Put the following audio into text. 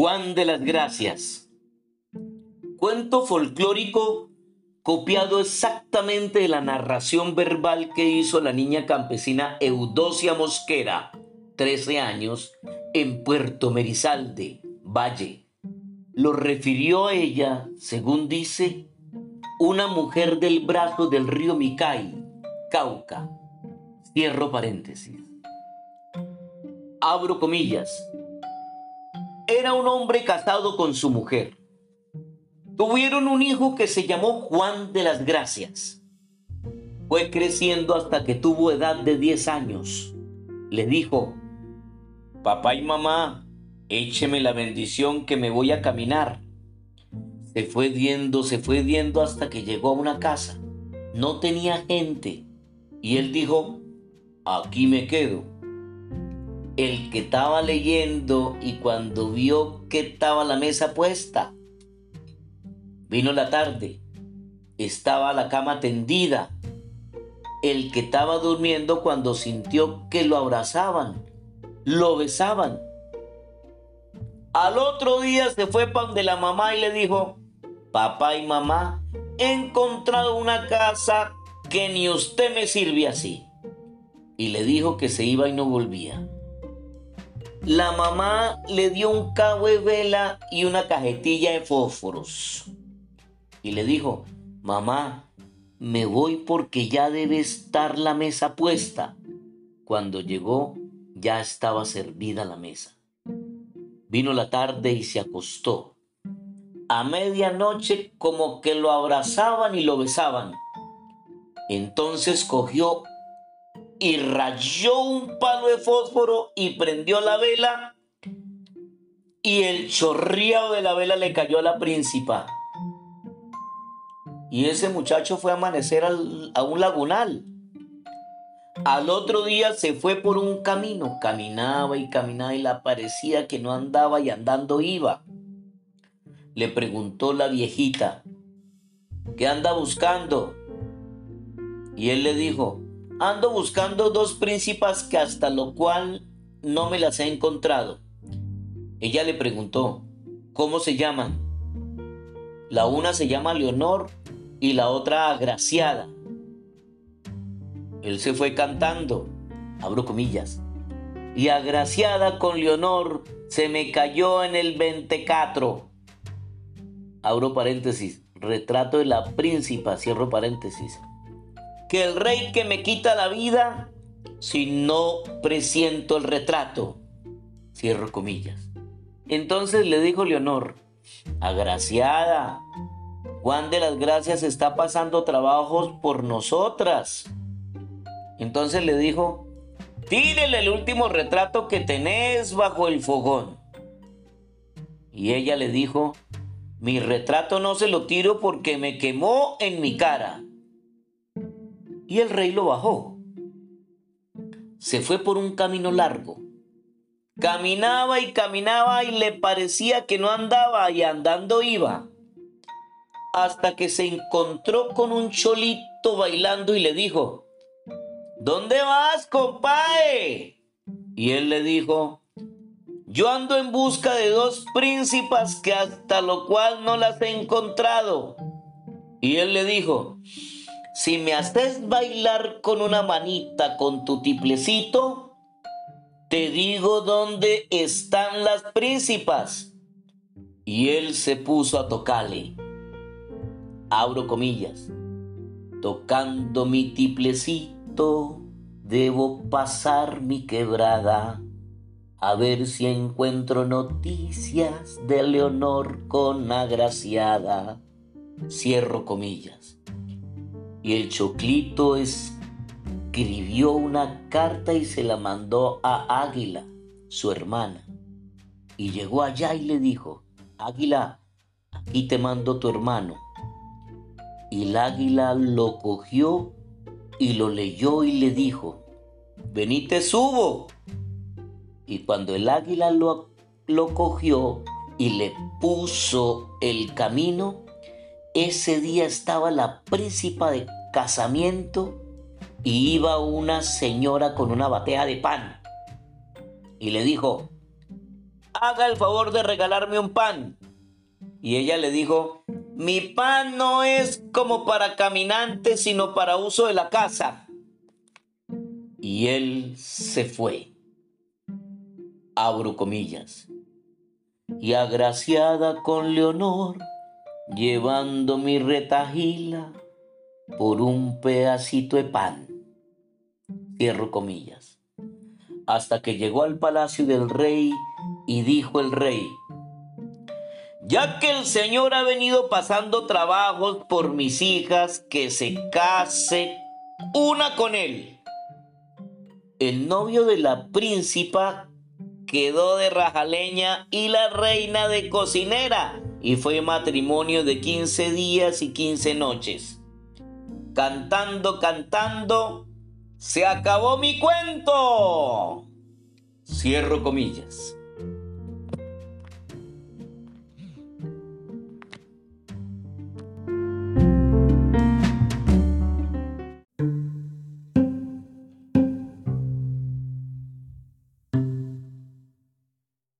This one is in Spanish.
Juan de las Gracias. Cuento folclórico copiado exactamente de la narración verbal que hizo la niña campesina Eudosia Mosquera, 13 años, en Puerto Merizalde, Valle. Lo refirió a ella, según dice, una mujer del brazo del río Micay, Cauca. Cierro paréntesis. Abro comillas. Era un hombre casado con su mujer. Tuvieron un hijo que se llamó Juan de las Gracias. Fue creciendo hasta que tuvo edad de 10 años. Le dijo, papá y mamá, écheme la bendición que me voy a caminar. Se fue diendo, se fue diendo hasta que llegó a una casa. No tenía gente. Y él dijo, aquí me quedo el que estaba leyendo y cuando vio que estaba la mesa puesta, vino la tarde, estaba la cama tendida, el que estaba durmiendo cuando sintió que lo abrazaban, lo besaban. Al otro día se fue para donde la mamá y le dijo, papá y mamá, he encontrado una casa que ni usted me sirve así. Y le dijo que se iba y no volvía la mamá le dio un cabo de vela y una cajetilla de fósforos. Y le dijo, mamá, me voy porque ya debe estar la mesa puesta. Cuando llegó, ya estaba servida la mesa. Vino la tarde y se acostó. A medianoche como que lo abrazaban y lo besaban. Entonces cogió y rayó un palo de fósforo y prendió la vela y el chorreado de la vela le cayó a la príncipa. Y ese muchacho fue a amanecer a un lagunal. Al otro día se fue por un camino, caminaba y caminaba y le parecía que no andaba y andando iba. Le preguntó la viejita, ¿qué anda buscando? Y él le dijo, Ando buscando dos príncipas que hasta lo cual no me las he encontrado. Ella le preguntó, ¿cómo se llaman? La una se llama Leonor y la otra Agraciada. Él se fue cantando, abro comillas, y Agraciada con Leonor se me cayó en el 24. Abro paréntesis, retrato de la príncipa, cierro paréntesis que el rey que me quita la vida si no presiento el retrato. Cierro comillas. Entonces le dijo Leonor, agraciada, Juan de las Gracias está pasando trabajos por nosotras. Entonces le dijo, tírele el último retrato que tenés bajo el fogón. Y ella le dijo, mi retrato no se lo tiro porque me quemó en mi cara y el rey lo bajó. Se fue por un camino largo. Caminaba y caminaba y le parecía que no andaba y andando iba. Hasta que se encontró con un cholito bailando y le dijo, ¿Dónde vas, compadre? Y él le dijo, yo ando en busca de dos príncipas que hasta lo cual no las he encontrado. Y él le dijo, si me haces bailar con una manita con tu tiplecito, te digo dónde están las príncipas. Y él se puso a tocarle. Abro comillas. Tocando mi tiplecito, debo pasar mi quebrada. A ver si encuentro noticias de Leonor con agraciada. Cierro comillas y el choclito escribió una carta y se la mandó a Águila, su hermana. Y llegó allá y le dijo, Águila, aquí te mando tu hermano. Y el águila lo cogió y lo leyó y le dijo, vení te subo. Y cuando el águila lo, lo cogió y le puso el camino, ese día estaba la príncipa de casamiento y iba una señora con una batea de pan. Y le dijo, haga el favor de regalarme un pan. Y ella le dijo, mi pan no es como para caminantes, sino para uso de la casa. Y él se fue. Abro comillas. Y agraciada con Leonor, llevando mi retajila por un pedacito de pan. Cierro comillas. Hasta que llegó al palacio del rey y dijo el rey, ya que el Señor ha venido pasando trabajos por mis hijas, que se case una con él. El novio de la príncipa quedó de rajaleña y la reina de cocinera, y fue matrimonio de 15 días y 15 noches. Cantando, cantando, se acabó mi cuento. Cierro comillas.